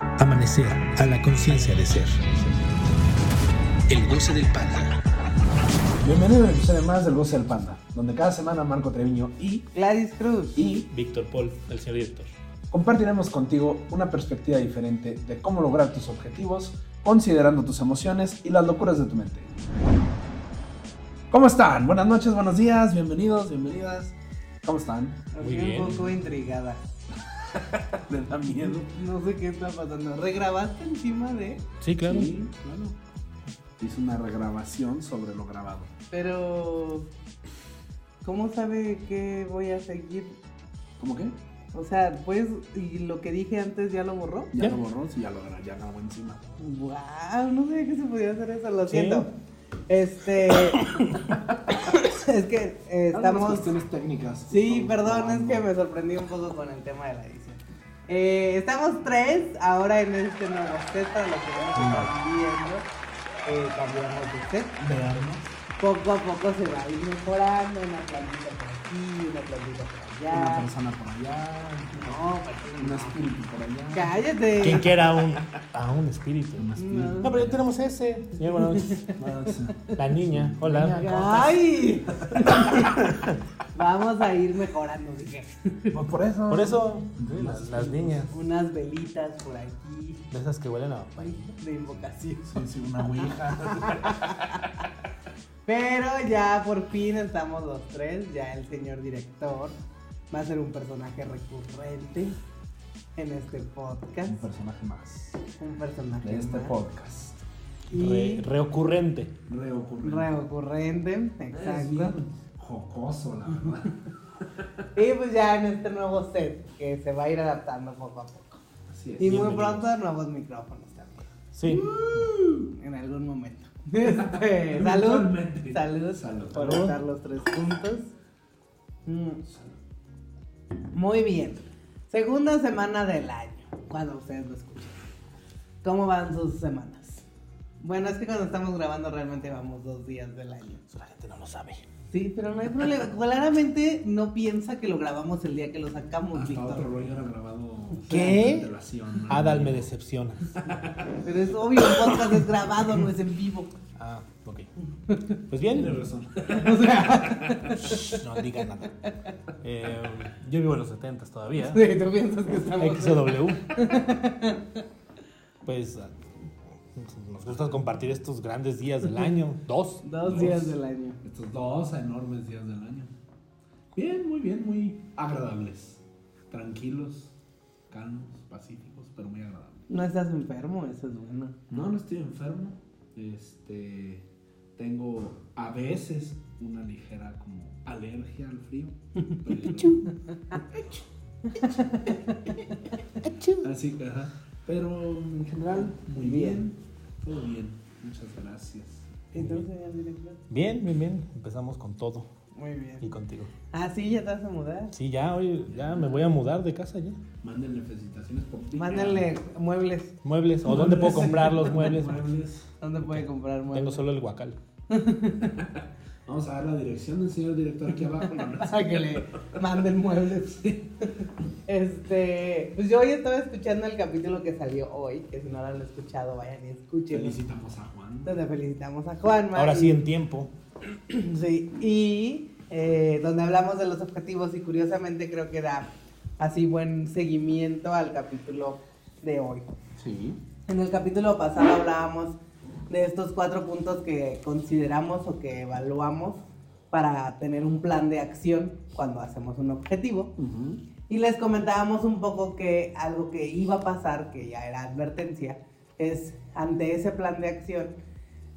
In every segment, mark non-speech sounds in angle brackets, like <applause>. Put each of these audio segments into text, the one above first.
Amanecer a la conciencia de ser. El goce del panda. Bienvenido a un episodio más del Goce del Panda, donde cada semana Marco Treviño y, Gladys Cruz. y Víctor Paul, el señor director. compartiremos contigo una perspectiva diferente de cómo lograr tus objetivos, considerando tus emociones y las locuras de tu mente. ¿Cómo están? Buenas noches, buenos días, bienvenidos, bienvenidas. ¿Cómo están? Muy bien. un poco intrigada. <laughs> ¿Les da miedo? No sé qué está pasando. ¿Regrabaste encima de? Sí, claro. Sí, claro. Hice una regrabación sobre lo grabado. Pero. ¿Cómo sabe que voy a seguir? ¿Cómo qué? O sea, pues, ¿y lo que dije antes ya lo borró? Ya, Ya. lo borró, sí, ya lo ya grabó encima. ¡Wow! No sabía que se podía hacer eso, lo Sí. siento. Este. <coughs> es que eh, estamos. cuestiones técnicas. Sí, perdón, es que me sorprendí un poco con el tema de la edición. Eh, estamos tres ahora en este nuevo set para los que a estar viendo. Eh, cambiamos de set. Veamos. Poco a poco se va a ir mejorando. Una plantita por aquí, una plantita por Una allá. persona por allá. No, ¿para qué Un no? espíritu por allá. Cállate. ¿Quién quiera un, a un espíritu? Un espíritu. No, pero ya tenemos ese. Señor, buenas noches. La niña. Hola. ¡Ay! Vamos a ir mejorando, dije. Pues por eso. Por eso, sí, las, las niñas. Unas velitas por aquí De esas que huelen a papaya. de invocación. Sí, sí, una ouija. <laughs> Pero ya por fin estamos los tres, ya el señor director va a ser un personaje recurrente en este podcast. Un personaje más Un personaje de este más. podcast. Y Re- reocurrente. Reocurrente. recurrente, Es exacto. jocoso, la verdad. Y pues ya en este nuevo set que se va a ir adaptando poco a poco. Así es. Y muy pronto nuevos micrófonos también. Sí. En algún momento. Este, salud. Salud. Salud. Por estar los tres juntos. Mm. Muy bien. Segunda semana del año, cuando ustedes lo escuchen. ¿Cómo van sus semanas? Bueno, es que cuando estamos grabando realmente vamos dos días del año. La gente no lo sabe. Sí, pero no hay problema. <laughs> Claramente no piensa que lo grabamos el día que lo sacamos, Hasta otro Víctor. rollo era grabado. ¿Qué? Adal me decepciona. Pero es obvio, un podcast es grabado, no es en vivo. Ah, ok. <laughs> Pues bien. Tienes razón. <laughs> Shh, No diga nada. Eh, yo vivo en los 70 todavía. Sí, tú piensas que estamos. XW. <laughs> Pues ah, nos gusta compartir estos grandes días del año. Dos. Dos días del año. Estos dos enormes días del año. Bien, muy bien, muy agradables. Tranquilos, calmos, pacíficos, pero muy agradables. No estás enfermo, eso es bueno. No, no estoy enfermo. Este. Tengo a veces una ligera como alergia al frío. Pero, <laughs> así que, ajá. Pero en general, muy bien. Todo bien. Muchas gracias. ¿Y tú, señor director? Bien, bien, bien. Empezamos con todo. Muy bien. Y contigo. Ah, sí, ya te vas a mudar. Sí, ya hoy ya me voy a mudar de casa ya. Mándenle felicitaciones por ti. Mándenle muebles. Muebles. ¿O dónde puedo comprar los muebles? Muebles. ¿Dónde puede comprar Tengo muebles? solo el guacal. <laughs> Vamos a dar la dirección del señor director aquí abajo. No, <laughs> Para que le manden muebles. Este, pues yo hoy estaba escuchando el capítulo que salió hoy, que si no lo han escuchado, vayan y escuchen. Felicitamos a Juan. Donde felicitamos a Juanma. Ahora y- sí en tiempo. Sí, y eh, donde hablamos de los objetivos y curiosamente creo que da así buen seguimiento al capítulo de hoy. Sí. En el capítulo pasado hablábamos de estos cuatro puntos que consideramos o que evaluamos para tener un plan de acción cuando hacemos un objetivo. Y les comentábamos un poco que algo que iba a pasar, que ya era advertencia, es ante ese plan de acción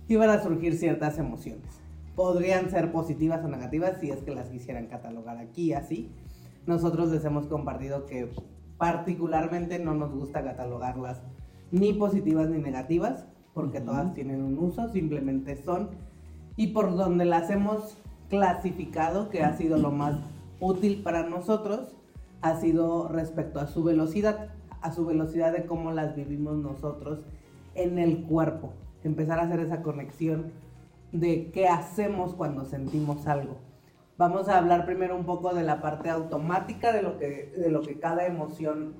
iban a surgir ciertas emociones. Podrían ser positivas o negativas si es que las quisieran catalogar aquí así. Nosotros les hemos compartido que particularmente no nos gusta catalogarlas ni positivas ni negativas, porque Ujú. todas tienen un uso, simplemente son. Y por donde las hemos clasificado, que ha sido lo más útil para nosotros, ha sido respecto a su velocidad, a su velocidad de cómo las vivimos nosotros en el cuerpo. Empezar a hacer esa conexión de qué hacemos cuando sentimos algo. Vamos a hablar primero un poco de la parte automática de lo que, de lo que cada emoción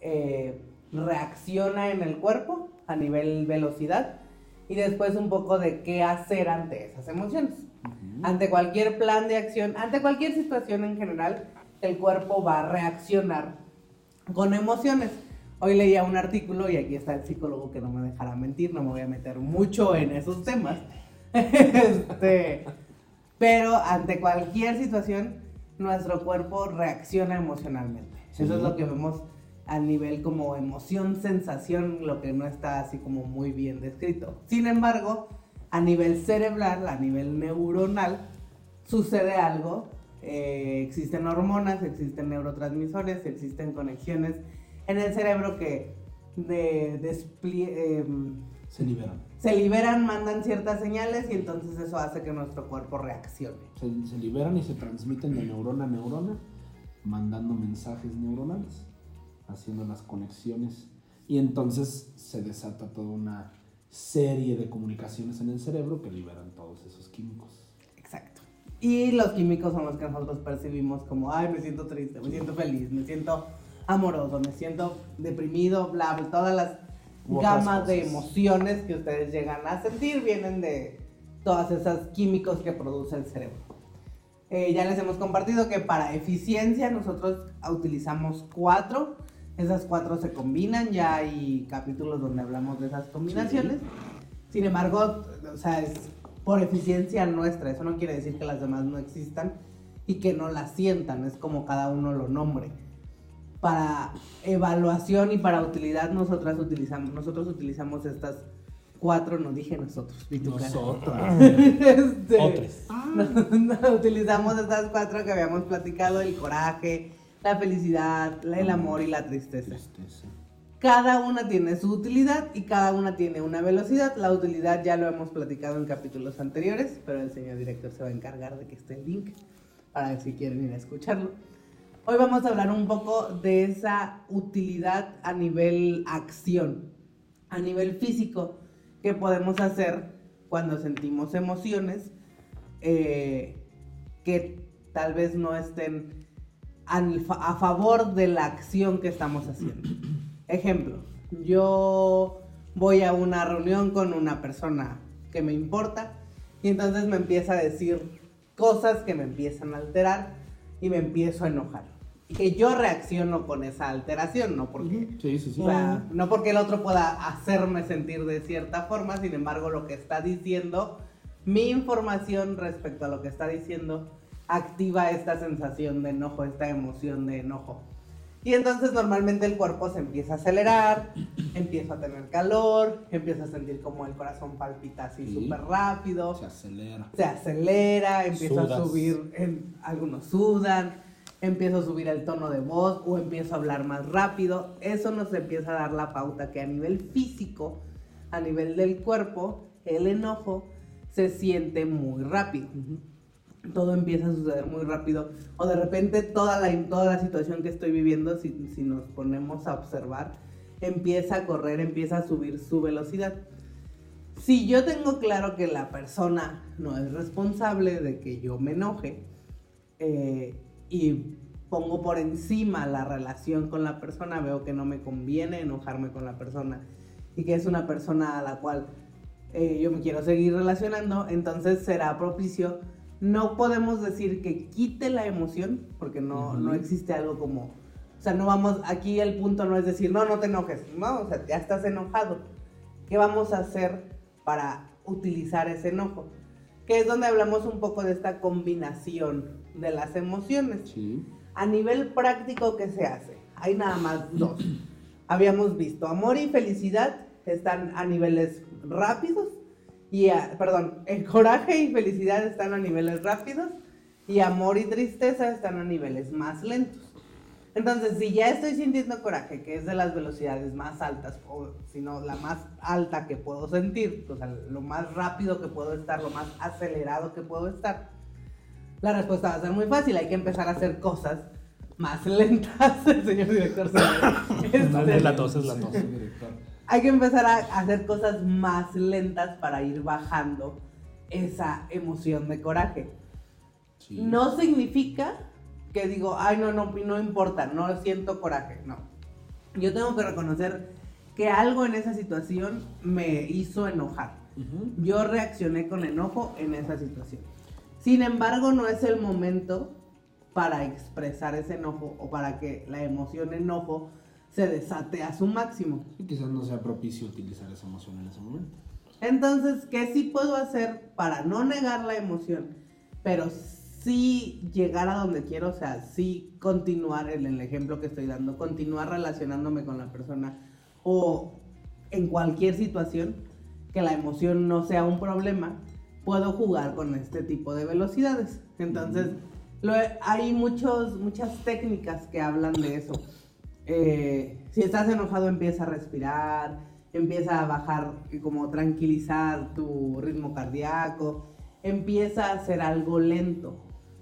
eh, reacciona en el cuerpo a nivel velocidad y después un poco de qué hacer ante esas emociones. Ante cualquier plan de acción, ante cualquier situación en general, el cuerpo va a reaccionar con emociones. Hoy leía un artículo y aquí está el psicólogo que no me dejará mentir, no me voy a meter mucho en esos temas. Este, pero ante cualquier situación, nuestro cuerpo reacciona emocionalmente. Eso es lo que vemos a nivel como emoción, sensación, lo que no está así como muy bien descrito. Sin embargo, a nivel cerebral, a nivel neuronal, sucede algo. Eh, existen hormonas, existen neurotransmisores, existen conexiones en el cerebro que de, em, se liberan. Se liberan, mandan ciertas señales y entonces eso hace que nuestro cuerpo reaccione. Se, se liberan y se transmiten de neurona a neurona, mandando mensajes neuronales haciendo las conexiones y entonces se desata toda una serie de comunicaciones en el cerebro que liberan todos esos químicos. Exacto. Y los químicos son los que nosotros percibimos como, ay, me siento triste, me siento feliz, me siento amoroso, me siento deprimido, bla, bla, todas las gamas de emociones que ustedes llegan a sentir vienen de todas esas químicos que produce el cerebro. Eh, ya les hemos compartido que para eficiencia nosotros utilizamos cuatro esas cuatro se combinan, ya hay capítulos donde hablamos de esas combinaciones. Sin embargo, o sea, es por eficiencia nuestra, eso no quiere decir que las demás no existan y que no las sientan, es como cada uno lo nombre. Para evaluación y para utilidad nosotras utilizamos, nosotros utilizamos estas cuatro, no dije nosotros, nosotros. <laughs> este, utilizamos estas cuatro que habíamos platicado, el coraje, la felicidad, el amor y la tristeza. Cada una tiene su utilidad y cada una tiene una velocidad. La utilidad ya lo hemos platicado en capítulos anteriores, pero el señor director se va a encargar de que esté el link para ver si quieren ir a escucharlo. Hoy vamos a hablar un poco de esa utilidad a nivel acción, a nivel físico, que podemos hacer cuando sentimos emociones eh, que tal vez no estén a favor de la acción que estamos haciendo. <clears throat> Ejemplo, yo voy a una reunión con una persona que me importa y entonces me empieza a decir cosas que me empiezan a alterar y me empiezo a enojar. Que yo reacciono con esa alteración, no porque, no porque el otro pueda hacerme sentir de cierta forma, sin embargo lo que está diciendo, mi información respecto a lo que está diciendo activa esta sensación de enojo, esta emoción de enojo. Y entonces normalmente el cuerpo se empieza a acelerar, <clears throat> empieza a tener calor, empieza a sentir como el corazón palpita así súper rápido. Se acelera. Se acelera, empieza a subir, algunos sudan, empieza a subir el tono de voz o empieza a hablar más rápido. Eso nos empieza a dar la pauta que a nivel físico, a nivel del cuerpo, el enojo se siente muy rápido todo empieza a suceder muy rápido. O de repente toda la, toda la situación que estoy viviendo, si, nos ponemos a observar, empieza a correr, empieza a subir su velocidad. Si yo tengo claro que la persona no es responsable de que yo me enoje eh, y pongo por encima la relación con la persona, veo que no me conviene enojarme con la persona y que es una persona a la cual eh, yo me quiero seguir relacionando, entonces será propicio no podemos decir que quite la emoción, porque no, no existe algo como, o sea, no vamos, aquí el punto no es decir, no, no te enojes, no, o sea, ya estás enojado. ¿Qué vamos a hacer para utilizar ese enojo? Que es donde hablamos un poco de esta combinación de las emociones. A nivel práctico, ¿qué se hace? Hay nada más dos. Habíamos visto amor y felicidad están a niveles rápidos y, perdón, el coraje y felicidad están a niveles rápidos y amor y tristeza están a niveles más lentos. Entonces, si ya estoy sintiendo coraje, que es de las velocidades más altas, o si no, la más alta que puedo sentir, o sea, lo más rápido que puedo estar, lo más acelerado que puedo estar, la respuesta va a ser muy fácil. Hay que empezar a hacer cosas más lentas. <laughs> El señor director se <laughs> no, es la tos, es la tos. hay que empezar a hacer cosas más lentas para ir bajando esa emoción de coraje. No significa que digo, ay, no, no, no importa, no siento coraje, no. yo tengo que reconocer que algo en esa situación me hizo enojar. Yo reaccioné con enojo en esa situación. Sin embargo, no es el momento para expresar ese enojo o para que la emoción enojo se desate a su máximo. Y quizás no sea propicio utilizar esa emoción en ese momento. Entonces, ¿qué sí puedo hacer para no negar la emoción, pero sí llegar a donde quiero? O sea, sí continuar en el ejemplo que estoy dando, continuar relacionándome con la persona o en cualquier situación que la emoción no sea un problema, puedo jugar con este tipo de velocidades. Entonces, lo- hay muchos, muchas técnicas que hablan de eso. Eh, si estás enojado, empieza a respirar, empieza a bajar como tranquilizar tu ritmo cardíaco, empieza a hacer algo lento.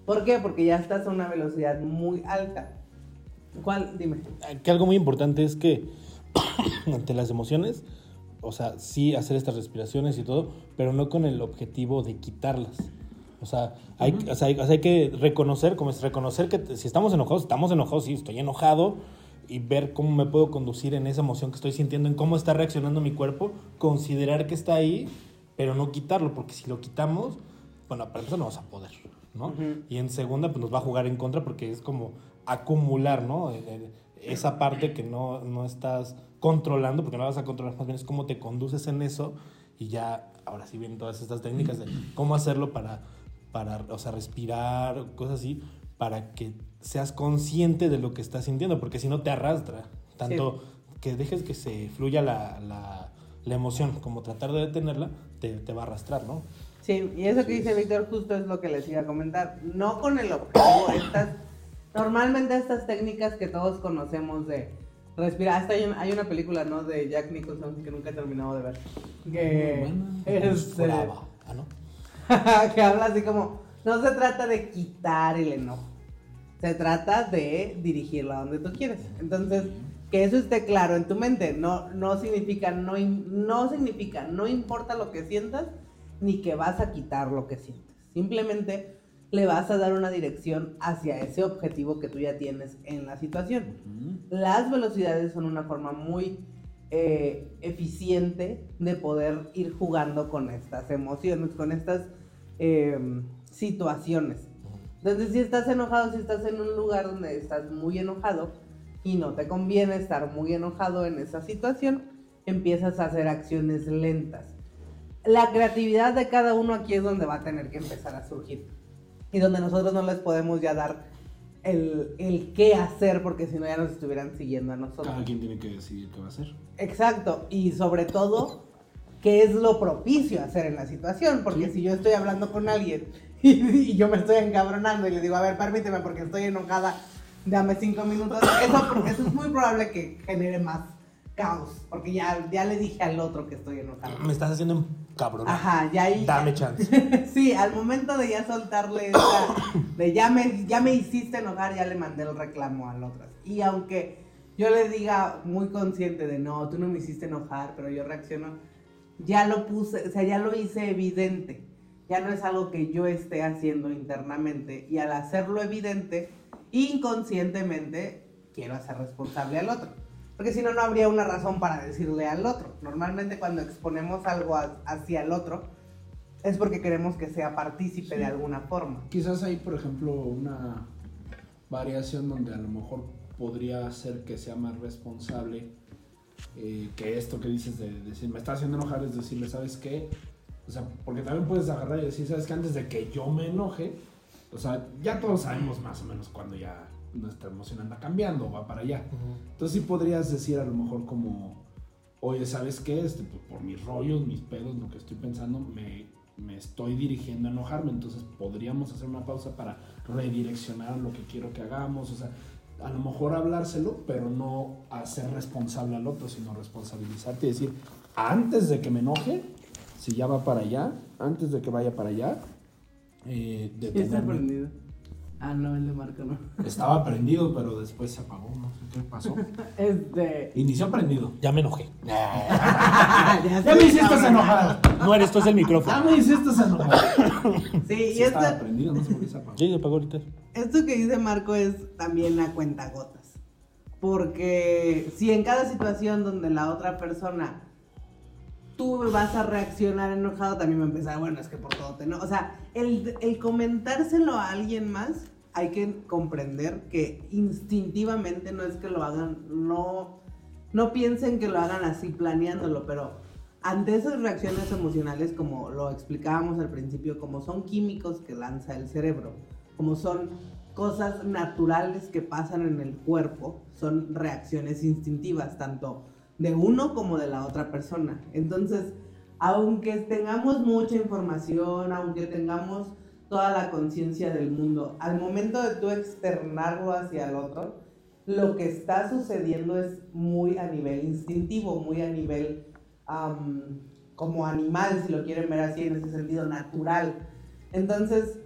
¿Por qué? Porque ya estás a una velocidad muy alta. ¿Cuál? Dime. Que algo muy importante es que <coughs> ante las emociones, o sea, sí hacer estas respiraciones y todo, pero no con el objetivo de quitarlas. O sea, hay, o sea, hay, o sea, hay que reconocer, como es reconocer que si estamos enojados, estamos enojados, sí, estoy enojado, y ver cómo me puedo conducir en esa emoción que estoy sintiendo, en cómo está reaccionando mi cuerpo, considerar que está ahí, pero no quitarlo, porque si lo quitamos, bueno, para empezar no vamos a poder, ¿no? Y en segunda, pues nos va a jugar en contra porque es como acumular, ¿no? El- el- esa parte que no, no estás controlando, porque no vas a controlar, más bien es cómo te conduces en eso y ya, ahora sí vienen todas estas técnicas de <clears throat> cómo hacerlo para, para o sea, respirar, cosas así, para que seas consciente de lo que estás sintiendo, porque si no te arrastra, tanto que dejes que se fluya la, la, la emoción, como tratar de detenerla, te, te va a arrastrar, ¿no? Sí, y eso que dice Víctor justo es lo que les iba a comentar. No con el objetivo, estas, normalmente estas técnicas que todos conocemos de respirar, hasta hay, un- hay una película, ¿no? De Jack Nicholson que nunca he terminado de ver. Que, este, Brava. Ah, ¿no? <laughs> que habla así como, no se trata de quitar el enojo, se trata de dirigirlo a donde tú quieres. Entonces, que eso esté claro en tu mente, no, no significa, no, no significa, no importa lo que sientas, ni que vas a quitar lo que sientes. Simplemente le vas a dar una dirección hacia ese objetivo que tú ya tienes en la situación. Las velocidades son una forma muy eh, eficiente de poder ir jugando con estas emociones, con estas eh, situaciones. Entonces, si estás enojado, si estás en un lugar donde estás muy enojado y no te conviene estar muy enojado en esa situación, empiezas a hacer acciones lentas. La creatividad de cada uno aquí es donde va a tener que empezar a surgir. Y donde nosotros no les podemos ya dar el, el qué hacer, porque si no ya nos estuvieran siguiendo a nosotros. Cada quien tiene que decidir qué va a hacer. Exacto, y sobre todo, qué es lo propicio hacer en la situación, porque si yo estoy hablando con alguien <laughs> y, y yo me estoy encabronando y le digo, a ver, permíteme porque estoy enojada, dame cinco minutos, eso, eso es muy probable que genere más caos, porque ya, ya le dije al otro que estoy enojado. Me estás haciendo cabrón. Ajá, ya ahí... Dame chance. <laughs> Sí, al momento de ya soltarle esa, de ya me, ya me hiciste enojar, ya le mandé el reclamo al otro. Y aunque yo le diga muy consciente de no, tú no me hiciste enojar, pero yo reacciono, ya lo puse, o sea, ya lo hice evidente. Ya no es algo que yo esté haciendo internamente. Y al hacerlo evidente, inconscientemente, quiero hacer responsable al otro. Porque si no, no habría una razón para decirle al otro. Normalmente cuando exponemos algo a- hacia el otro, es porque queremos que sea partícipe de alguna forma. Quizás hay, por ejemplo, una variación donde a lo mejor podría ser que sea más responsable eh, que esto que dices de, decir, me está haciendo enojar, es decirle, ¿sabes qué? O sea, porque también puedes agarrar y decir, ¿sabes qué? Antes de que yo me enoje, o sea, ya todos sabemos más o menos cuando ya nuestra emoción anda cambiando, va para allá. Entonces sí podrías decir a lo mejor como, oye, ¿sabes qué? Este, pues, por mis rollos, mis pedos, lo que estoy pensando, me, me estoy dirigiendo a enojarme. Entonces podríamos hacer una pausa para redireccionar lo que quiero que hagamos. O sea, a lo mejor hablárselo, pero no hacer responsable al otro, sino responsabilizarte y decir, antes de que me enoje, si ya va para allá, antes de que vaya para allá, eh, ¿Está detenerme. Ah, no, el de Marco no. <laughs> Estaba prendido, pero después se apagó, no sé qué pasó. <laughs> Este. Inició prendido. Ya me enojé. <laughs> ya Ya me hiciste enojar. No eres, esto es el micrófono. Ya me hiciste enojar. Sí, y Sí, estaba esto, prendido, no sé por qué se apagó. Sí, se apagó ahorita. esto que dice Marco es también a cuentagotas. Porque si en cada situación donde la otra persona tú vas a reaccionar enojado, también me empezar, bueno, es que por todo te no. O sea, el, el comentárselo a alguien más, hay que comprender que instintivamente no es que lo hagan, no, no piensen que lo hagan así planeándolo, pero ante esas reacciones emocionales, como lo explicábamos al principio, como son químicos que lanza el cerebro, como son cosas naturales que pasan en el cuerpo, son reacciones instintivas, tanto de uno como de la otra persona. Entonces, aunque tengamos mucha información, aunque tengamos toda la conciencia del mundo, al momento de tú externarlo hacia el otro, lo que está sucediendo es muy a nivel instintivo, muy a nivel como animal, si lo quieren ver así, en ese sentido natural. Entonces,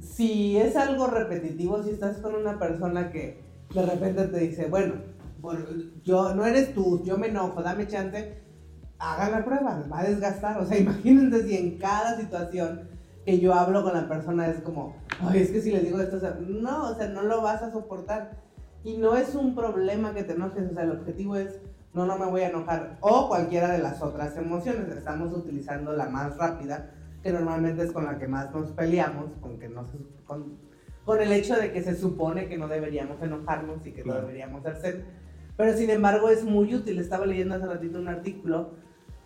si es algo repetitivo, si estás con una persona que de repente te dice, bueno, yo, no eres tú, yo me enojo, dame chance, hagan la prueba, va a desgastar. O sea, <laughs> imagínense si en cada situación que yo hablo con la persona es como, ay, es que si les digo esto, o sea, no, o sea, no lo vas a soportar. Y no es un problema que te enojes, o sea, el objetivo es, no, no me voy a enojar, o cualquiera de las otras emociones. Estamos utilizando la más rápida, que normalmente es con la que más nos peleamos, con, que no con, con el hecho de que se supone que no deberíamos enojarnos y que no deberíamos hacer pero sin embargo es muy útil. Estaba leyendo hace ratito un artículo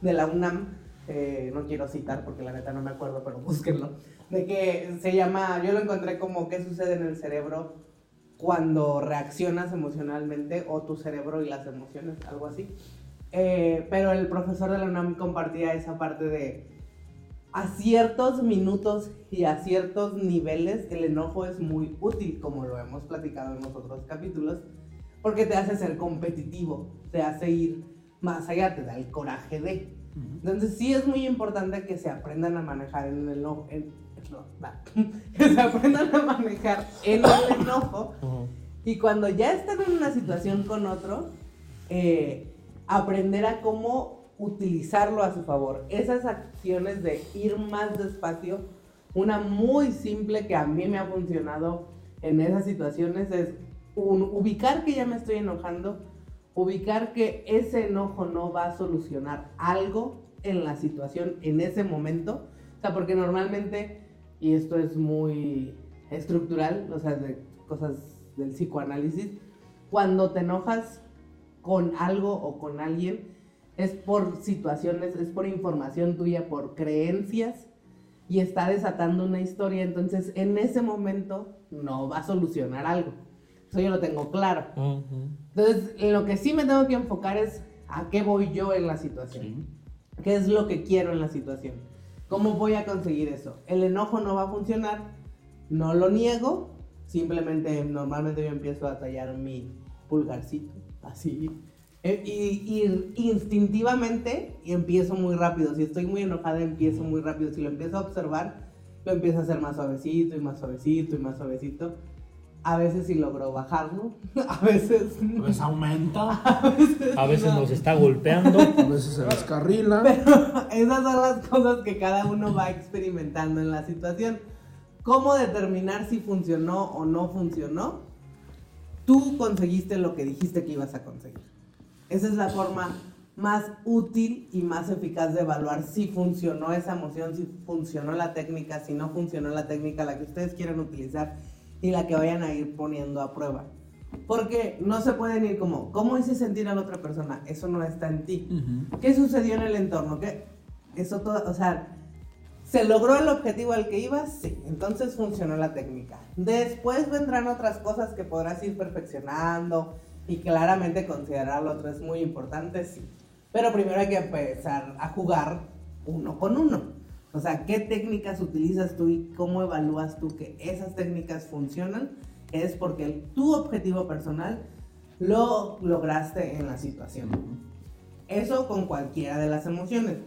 de la UNAM, eh, no quiero citar porque la neta no me acuerdo, pero <laughs> búsquenlo, de que se llama, yo lo encontré como qué sucede en el cerebro cuando reaccionas emocionalmente o tu cerebro y las emociones, algo así. Eh, pero el profesor de la UNAM compartía esa parte de a ciertos minutos y a ciertos niveles el enojo es muy útil, como lo hemos platicado en los otros capítulos porque te hace ser competitivo, te hace ir más allá, te da el coraje de. Entonces sí es muy importante que se aprendan a manejar en el enojo, <laughs> que se aprendan a manejar en el enojo. Y cuando ya están en una situación con otro, eh, aprender a cómo utilizarlo a su favor. Esas acciones de ir más despacio, una muy simple que a mí me ha funcionado en esas situaciones es ubicar que ya me estoy enojando, ubicar que ese enojo no va a solucionar algo en la situación en ese momento. O sea, porque normalmente, y esto es muy estructural, o sea, de cosas del psicoanálisis, cuando te enojas con algo o con alguien, es por situaciones, es por información tuya, por creencias, y está desatando una historia, entonces en ese momento no va a solucionar algo. Eso yo lo tengo claro. Entonces, lo que sí me tengo que enfocar es a qué voy yo en la situación. ¿Qué es lo que quiero en la situación? ¿Cómo voy a conseguir eso? El enojo no va a funcionar, no lo niego, simplemente normalmente yo empiezo a tallar mi pulgarcito, así. E, y, y, instintivamente y empiezo muy rápido. Si estoy muy enojada, empiezo muy rápido. Si lo empiezo a observar, lo empiezo a hacer más suavecito y más suavecito y más suavecito a veces sí logró bajarlo, <laughs> <laughs> a veces... A aumenta, a veces, nos está golpeando, a veces se descarrila. <laughs> Pero esas son las cosas que cada uno va experimentando en la situación. ¿Cómo determinar si funcionó o no funcionó? Tú conseguiste lo que dijiste que ibas a conseguir. Esa es la forma más útil y más eficaz de evaluar si funcionó esa emoción, si funcionó la técnica, si no funcionó la técnica, la que ustedes quieran utilizar y la que vayan a ir poniendo a prueba. Porque no se pueden ir como, ¿cómo hice sentir a la otra persona? Eso no está en ti. ¿Qué sucedió en el entorno? ¿Qué? Eso todo, o sea, ¿se logró el objetivo al que ibas? Sí, entonces funcionó la técnica. Después vendrán otras cosas que podrás ir perfeccionando y claramente considerar lo otro es muy importante, sí. Pero primero hay que empezar a jugar uno con uno. O sea, ¿qué técnicas utilizas tú y cómo evalúas tú que esas técnicas funcionan? Es porque tu objetivo personal lo lograste en la situación. Eso con cualquiera de las emociones.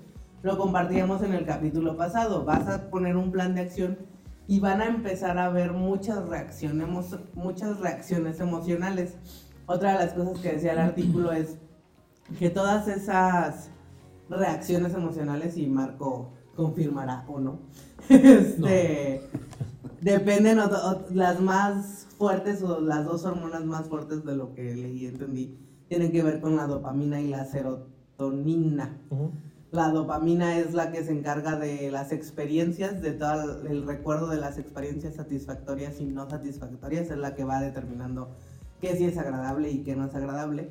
Lo compartíamos en el capítulo pasado. Vas a poner un plan de acción y van a empezar a ver muchas reacciones, muchas reacciones emocionales. Otra de las cosas que decía el artículo es que todas esas reacciones emocionales, y Marco confirmará o no. <laughs> Este, Dependen, o- o- las más fuertes o las dos hormonas más fuertes de lo que leí y entendí tienen que ver con la dopamina y la serotonina. La dopamina es la que se encarga de las experiencias, de todo el recuerdo de las experiencias satisfactorias y no satisfactorias, es la que va determinando qué sí es agradable y qué no es agradable.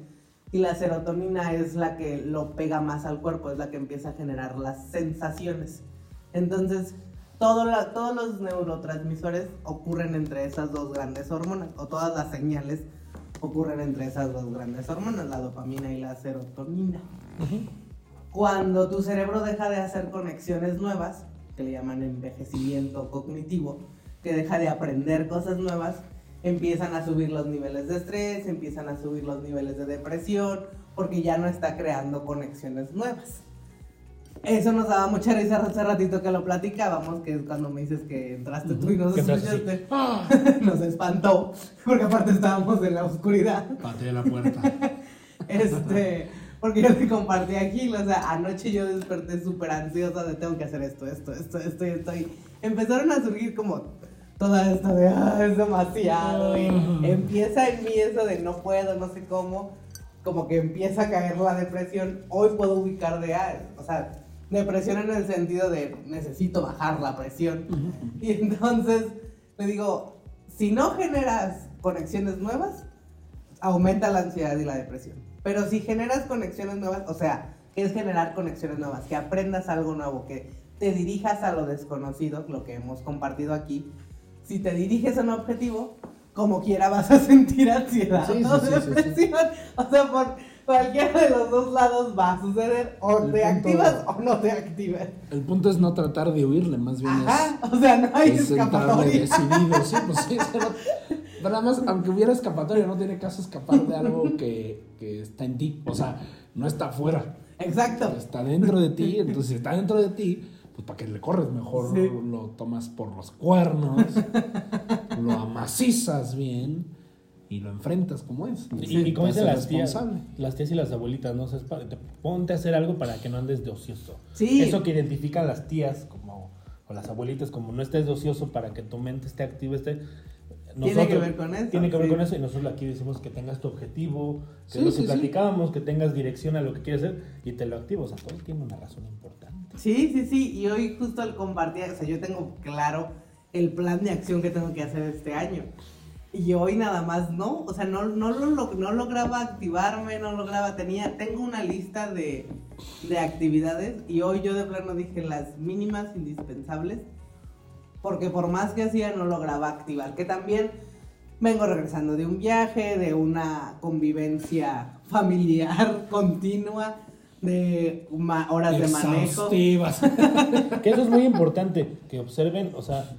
Y la serotonina es la que lo pega más al cuerpo, es la que empieza a generar las sensaciones. Entonces, todo la- todos los neurotransmisores ocurren entre esas dos grandes hormonas, o todas las señales ocurren entre esas dos grandes hormonas, la dopamina y la serotonina. Cuando tu cerebro deja de hacer conexiones nuevas, que le llaman envejecimiento cognitivo, que deja de aprender cosas nuevas, empiezan a subir los niveles de estrés, empiezan a subir los niveles de depresión, porque ya no está creando conexiones nuevas. Eso nos daba mucha risa hace ratito que lo platicábamos, que es cuando me dices que entraste tú y nos escuchaste. <laughs> Nos espantó, porque aparte estábamos en la oscuridad. Pateé la puerta. <laughs> Este, porque yo te compartí aquí, o sea, anoche yo desperté súper ansiosa de tengo que hacer esto, esto, esto, esto y esto. Y empezaron a surgir como toda esta de, ah, es demasiado. Y empieza en mí eso de no puedo, no sé cómo. Como que empieza a caer la depresión. Hoy puedo ubicar de, ah, o sea, depresión en el sentido de necesito bajar la presión. Y entonces le digo, si no generas conexiones nuevas, aumenta la ansiedad y la depresión. Pero si generas conexiones nuevas, o sea, ¿qué es generar conexiones nuevas? Que aprendas algo nuevo, que te dirijas a lo desconocido, lo que hemos compartido aquí. Si te diriges a un objetivo, como quiera vas a sentir ansiedad Sí, sí, o depresión. O sea, por cualquiera de los dos lados va a suceder. O El te punto- activas o no te activas. El punto es no tratar de huirle, más bien Ajá, o sea, no hay es, es escapatoria. decidido. Sí, pues sí, <laughs> pero, pero además, aunque hubiera escapatoria, no tiene caso escapar de algo que, que está en ti. O sea, no está afuera, Exacto. está dentro de ti. Entonces, si está dentro de ti, pues para que le corres mejor Sí. lo tomas por los cuernos, <laughs> lo amacizas bien y lo enfrentas como es. Y, y como dicen las tías, responsable. las tías y las abuelitas, ¿no? O sea, es para- te- ponte a hacer algo para que no andes de ocioso. Sí. Eso que identifican las tías como, o las abuelitas como no estés de ocioso para que tu mente esté activa, esté... Tiene que ver con eso, Tiene que ver sí. con eso y nosotros aquí decimos que tengas tu objetivo, que Sí, es lo que sí. platicábamos, que tengas dirección a lo que quieres hacer y te lo activas. O sea, todo tiene una razón importante. Sí, sí, sí. Y hoy justo al compartir, o sea, yo tengo claro el plan de acción que tengo que hacer este año. Y hoy nada más no, o sea, no, no, lo, no lograba activarme, no lograba, tenía, tengo una lista de, de actividades y hoy yo de plano dije las mínimas indispensables, porque por más que hacía no lograba activar, que también vengo regresando de un viaje, de una convivencia <laughs> familiar continua, de horas de manejo. <laughs> Que eso es muy importante, que observen, o sea,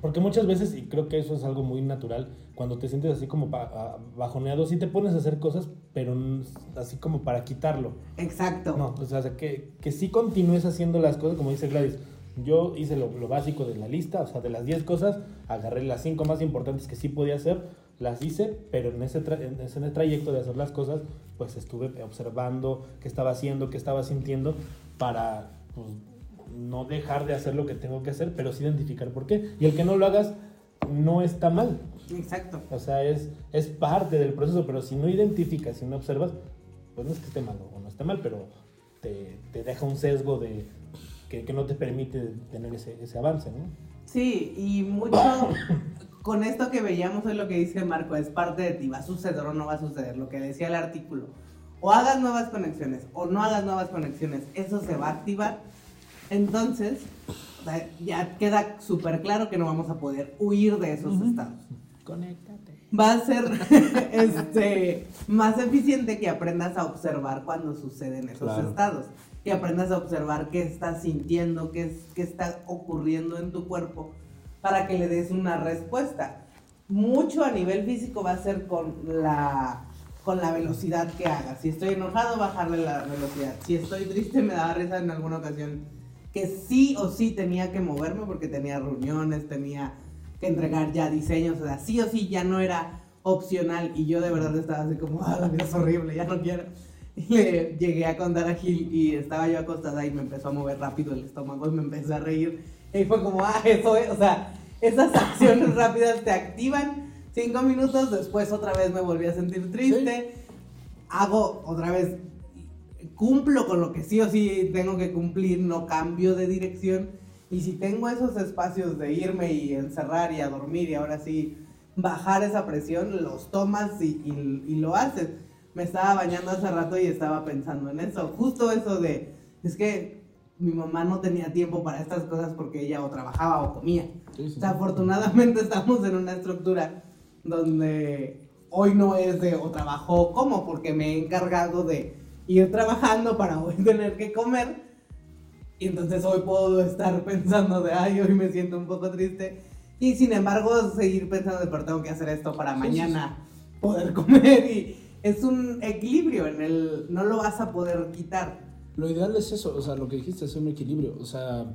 porque muchas veces, y creo que eso es algo muy natural, cuando te sientes así como bajoneado, sí te pones a hacer cosas, pero así como para quitarlo. Exacto. No, o sea, que, que sí continúes haciendo las cosas, como dice Gladys. Yo hice lo, lo básico de la lista, o sea, de las 10 cosas, agarré las 5 más importantes que sí podía hacer, las hice, pero en ese, en ese trayecto de hacer las cosas, pues estuve observando qué estaba haciendo, qué estaba sintiendo, para pues, no dejar de hacer lo que tengo que hacer, pero sí identificar por qué. Y el que no lo hagas no está mal, Exacto. o sea, es, es parte del proceso, pero si no identificas, si no observas, pues no es que esté mal o no esté mal, pero te, te deja un sesgo de que, que no te permite tener ese, ese avance, ¿no? Sí, y mucho <coughs> con esto que veíamos hoy lo que dice Marco, es parte de ti, va a suceder o no va a suceder, lo que decía el artículo. O hagas nuevas conexiones o no hagas nuevas conexiones, eso se va a activar. Entonces, ya queda súper claro que no vamos a poder huir de esos estados. Conéctate. Va a ser <laughs> este, más eficiente que aprendas a observar cuando suceden esos Claro. estados. Que aprendas a observar qué estás sintiendo, qué, qué está ocurriendo en tu cuerpo, para que le des una respuesta. Mucho a nivel físico va a ser con la, con la velocidad que hagas. Si estoy enojado, bajarle la velocidad. Si estoy triste, me daba risa en alguna ocasión que sí o sí tenía que moverme porque tenía reuniones, tenía que entregar ya diseños, o sea, sí o sí ya no era opcional y yo de verdad estaba así como, ah, la vida es horrible, ya no quiero. <laughs> Le llegué a contar a Gil y estaba yo acostada y me empezó a mover rápido el estómago y me empecé a reír Y fue como, ah, eso es, o sea, esas acciones <laughs> rápidas te activan. Cinco minutos, después otra vez me volví a sentir triste. Hago otra vez, cumplo con lo que sí o sí tengo que cumplir, no cambio de dirección. Y si tengo esos espacios de irme y encerrar y a dormir y ahora sí bajar esa presión, los tomas y, y- y lo haces. Me estaba bañando hace rato y estaba pensando en eso. Justo eso de, es que mi mamá no tenía tiempo para estas cosas porque ella o trabajaba o comía. Sí, sí, O sea, afortunadamente <laughs> estamos en una estructura donde hoy no es de o trabajo o como, porque me he encargado de ir trabajando para hoy <laughs> tener que comer. Y entonces hoy puedo estar <laughs> pensando de, ay, hoy me siento un poco triste. Y sin embargo, seguir pensando de, pero tengo que hacer esto para mañana poder comer. Y es un equilibrio en el, no lo vas a poder quitar. Lo ideal es eso, o sea, lo que dijiste es un equilibrio, o sea,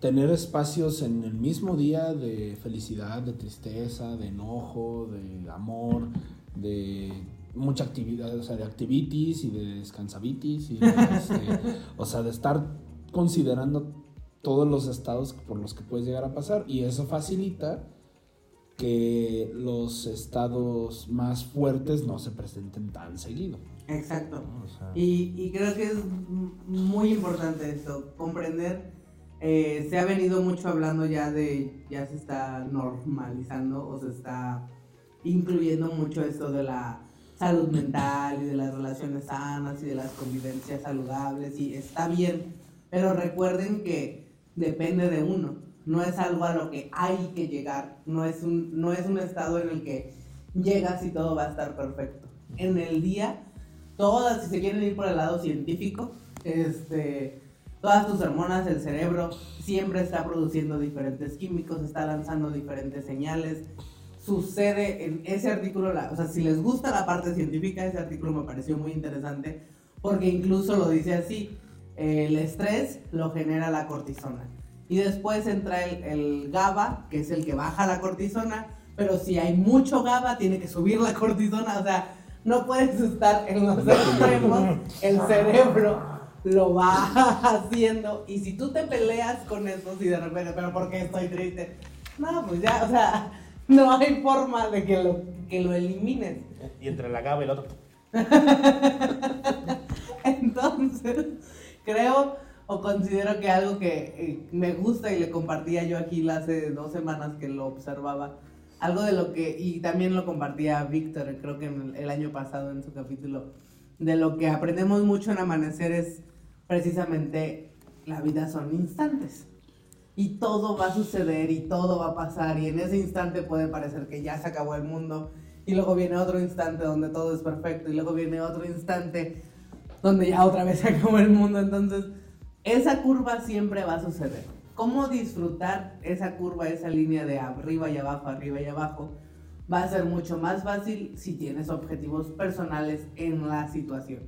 tener espacios en el mismo día de felicidad, de tristeza, de enojo, de amor, de mucha actividad, o sea, de activities y de descansavitis, y de, este, <laughs> o sea, de estar considerando todos los estados por los que puedes llegar a pasar y eso facilita que los estados más fuertes no se presenten tan seguido. Exacto. ¿no? O sea, Y, y creo que es muy importante esto, comprender. eh, se ha venido mucho hablando ya de, ya se está normalizando o se está incluyendo mucho esto de la salud mental y de las relaciones sanas y de las convivencias saludables y está bien, pero recuerden que depende de uno, no es algo a lo que hay que llegar, no es un, no es un estado en el que llegas y todo va a estar perfecto. En el día todas, si se quieren ir por el lado científico, este, todas tus hormonas, el cerebro siempre está produciendo diferentes químicos, está lanzando diferentes señales. Sucede en ese artículo, o sea, si les gusta la parte científica, ese artículo me pareció muy interesante porque incluso lo dice así, el estrés lo genera la cortisona. Y después entra el, el GABA, que es el que baja la cortisona, pero si hay mucho GABA, tiene que subir la <laughs> cortisona, o sea, no puedes estar en los extremos, el cerebro lo va <laughs> haciendo, y si tú te peleas con eso, si de repente, pero ¿por qué estoy triste? No, pues ya, o sea, <laughs> no hay forma de que lo, que lo elimines. Y entre la GABA y el otro. Entonces, creo o considero que algo que eh, me gusta y le compartía yo aquí hace dos semanas que lo observaba, algo de lo que, y también lo compartía Víctor, creo que el año pasado en su capítulo, de lo que aprendemos mucho en Amanecer es precisamente la vida son instantes. Y todo va a suceder y todo va a pasar y en ese instante puede parecer que ya se acabó el mundo y luego viene otro instante donde todo es perfecto y luego viene otro instante donde ya otra vez se acabó el mundo. Entonces, esa curva siempre va a suceder. ¿Cómo disfrutar esa curva, esa línea de arriba y abajo, arriba y abajo? Va a ser mucho más fácil si tienes objetivos personales en la situación.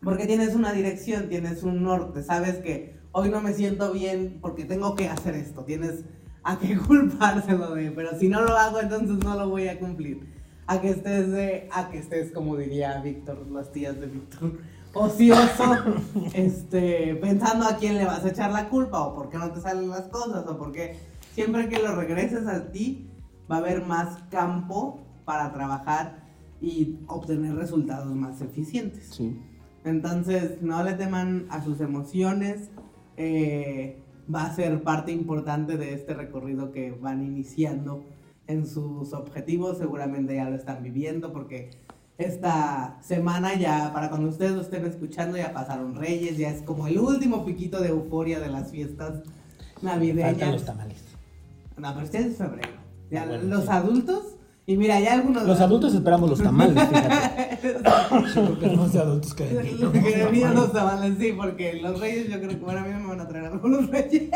Porque tienes una dirección, tienes un norte, sabes que hoy no me siento bien porque tengo que hacer esto, tienes a qué <laughs> culpárselo de, pero si no lo hago entonces no lo voy a cumplir. A que estés de, a que estés como diría Víctor, las tías de Víctor, ocioso, <laughs> este, pensando a quién le vas a echar la culpa o por qué no te salen las cosas o porque siempre que lo regreses a ti va a haber más campo para trabajar y obtener resultados más eficientes. Sí. Entonces, no le teman a sus emociones. eh, va a ser parte importante de este recorrido que van iniciando en sus objetivos. Seguramente ya lo están viviendo porque esta semana ya, para cuando ustedes lo estén escuchando, ya pasaron Reyes, ya es como el último piquito de euforia de las fiestas Faltan navideñas. los tamales. No, pero este es febrero. Ya Ah, bueno, los sí. adultos, y mira, ya algunos... Los adultos esperamos los tamales, <laughs> fíjate. Sí, porque no es de adultos que Lo que los tamales, sí, porque los reyes yo creo que, bueno, a mí no me van a traer algunos reyes.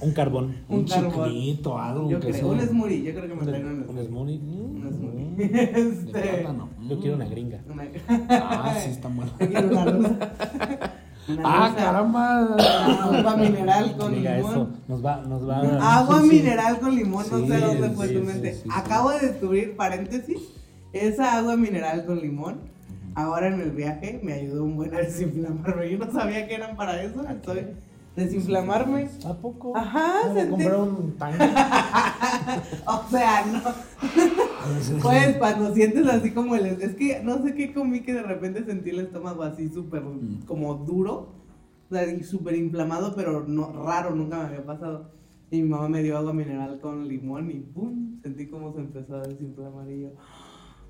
Un carbón. Un Un carbón. chiclito, algo Yo que creo, sea. un smoothie, yo creo que me traen un Un smoothie. Un. Smoothie. De Este, plátano. Yo quiero una gringa. una- Ah, sí, está mal. Yo quiero una rusa. <laughs> Una Ah, rusa. caramba. Agua mineral con Amiga, eso limón. nos va, nos va Agua Sí. mineral con limón, no Sí, sé dónde fue sí, tu mente. sí, sí. Acabo de descubrir, paréntesis, esa agua mineral con limón, ahora en el viaje me ayudó un buen a desinflamarme. Yo no sabía que eran para eso, estoy desinflamarme. ¿A poco? Ajá, ¿No le sentí- compraron un tanque? <laughs> O sea, no. <laughs> Pues cuando sientes así como el. Es que no sé qué comí que de repente sentí el estómago así súper como duro. O sea, y súper inflamado, pero no, raro, nunca me había pasado. Y mi mamá me dio agua mineral con limón y ¡pum! Sentí como se empezó a desinflamar y yo.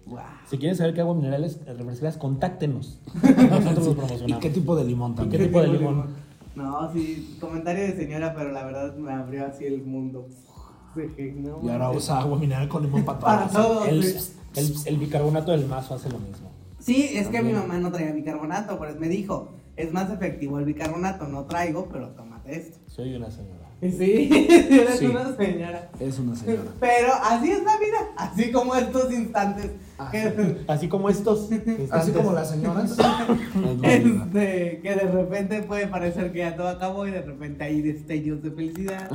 ¡Wow! Si quieren saber qué agua minerales refrescas, contáctenos. <laughs> Nosotros los ¿Y qué tipo de limón ¿Y también? qué tipo de limón? No, sí, comentario de señora, pero la verdad me abrió así el mundo. No, Y ahora usa agua mineral con limón para Para todo. El, el, el bicarbonato del mazo hace lo mismo. Sí, es que mi mamá no traía bicarbonato, pero me dijo, es más efectivo el bicarbonato, no traigo, pero tómate esto. Soy una señora. Y sí, <laughs> eres Sí. una señora. Es una señora. Pero así es la vida, así como estos instantes. Ah, que, Así como estos. <laughs> Así como las señoras. <laughs> este, que de repente puede parecer que ya todo acabó y de repente hay destellos de felicidad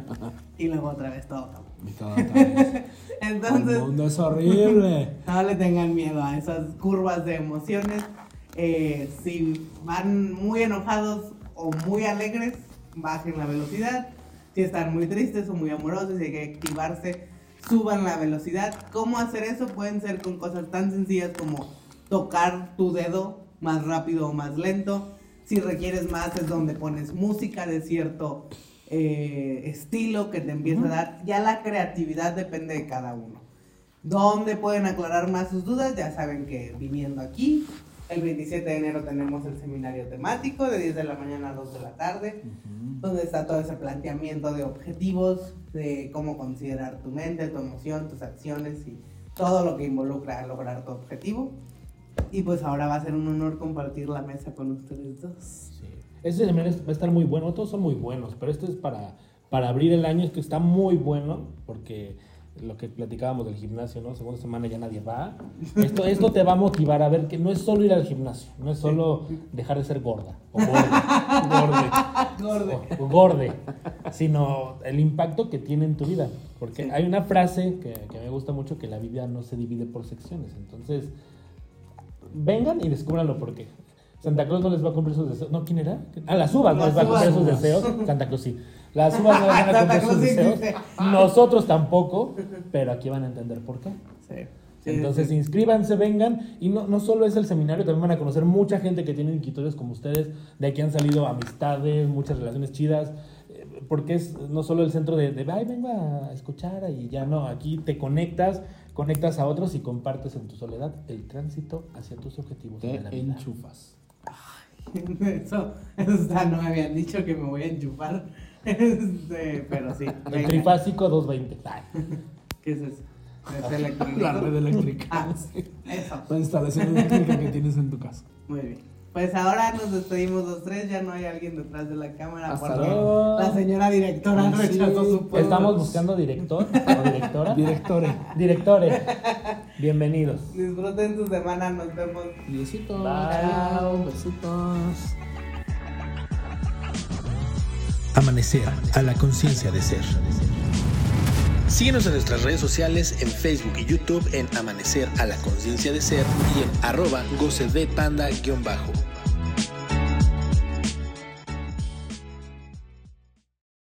y luego otra vez todo acabó. Y todo otra vez. El Entonces, mundo es horrible. No le tengan miedo a esas curvas de emociones. Eh, si van muy enojados o muy alegres, bajen la velocidad. Si están muy tristes o muy amorosos y hay que activarse, suban la velocidad. ¿Cómo hacer eso? Pueden ser con cosas tan sencillas como tocar tu dedo más rápido o más lento. Si requieres más es donde pones música de cierto eh, estilo que te empieza a dar. Ya la creatividad depende de cada uno. ¿Dónde pueden aclarar más sus dudas? Ya saben que viniendo aquí, el 27 de enero tenemos el seminario temático de 10 de la mañana a 2 de la tarde, donde está todo ese planteamiento de objetivos, de cómo considerar tu mente, tu emoción, tus acciones y todo lo que involucra lograr tu objetivo. Y pues ahora va a ser un honor compartir la mesa con ustedes dos. Sí. Este seminario va a estar muy bueno, todos son muy buenos, pero este es para, para abrir el año, es que está muy bueno, porque lo que platicábamos del gimnasio, ¿no? Segunda semana ya nadie va. Esto, esto te va a motivar a ver que no es solo ir al gimnasio, no es solo dejar de ser gorda o gordo, Gorde. o, o gorde, sino el impacto que tiene en tu vida. Porque Sí. hay una frase que, que me gusta mucho, que la vida no se divide por secciones. Entonces, vengan y descúbranlo porque Santa Claus no les va a cumplir sus deseos. ¿No? ¿Quién era? Ah, las uvas no les va a cumplir sus deseos. Santa Claus sí. Las uvas no van a <laughs> cumplir sus deseos. Nosotros tampoco, pero aquí van a entender por qué. Sí. Entonces inscríbanse, vengan y no, no solo es el seminario, también van a conocer mucha gente que tiene inquietudes como ustedes, de aquí han salido amistades, muchas relaciones chidas, eh, porque es no solo el centro de, de ay, vengo a escuchar y ya no, aquí te conectas, conectas a otros y compartes en tu soledad el tránsito hacia tus objetivos Te de la vida. enchufas. <laughs> Eso, eso está, no me habían dicho que me voy a enchufar. Este, pero sí. El venga. trifásico 220. Ay. ¿Qué es eso? ¿Es? La red eléctrica. Ah, eso. La instalación eléctrica que tienes en tu casa. Muy bien. Pues ahora nos despedimos los tres, ya no hay alguien detrás de la cámara. Hasta porque luego. La señora directora Sí, rechazó su puesto. Estamos buscando director o directora. Directore. Directores. Bienvenidos. Disfruten su semana, nos vemos. Besitos. Bye. Besitos. Amanecer a la conciencia de ser. Síguenos en nuestras redes sociales en Facebook y YouTube en Amanecer a la conciencia de ser y en arroba goce de panda-bajo.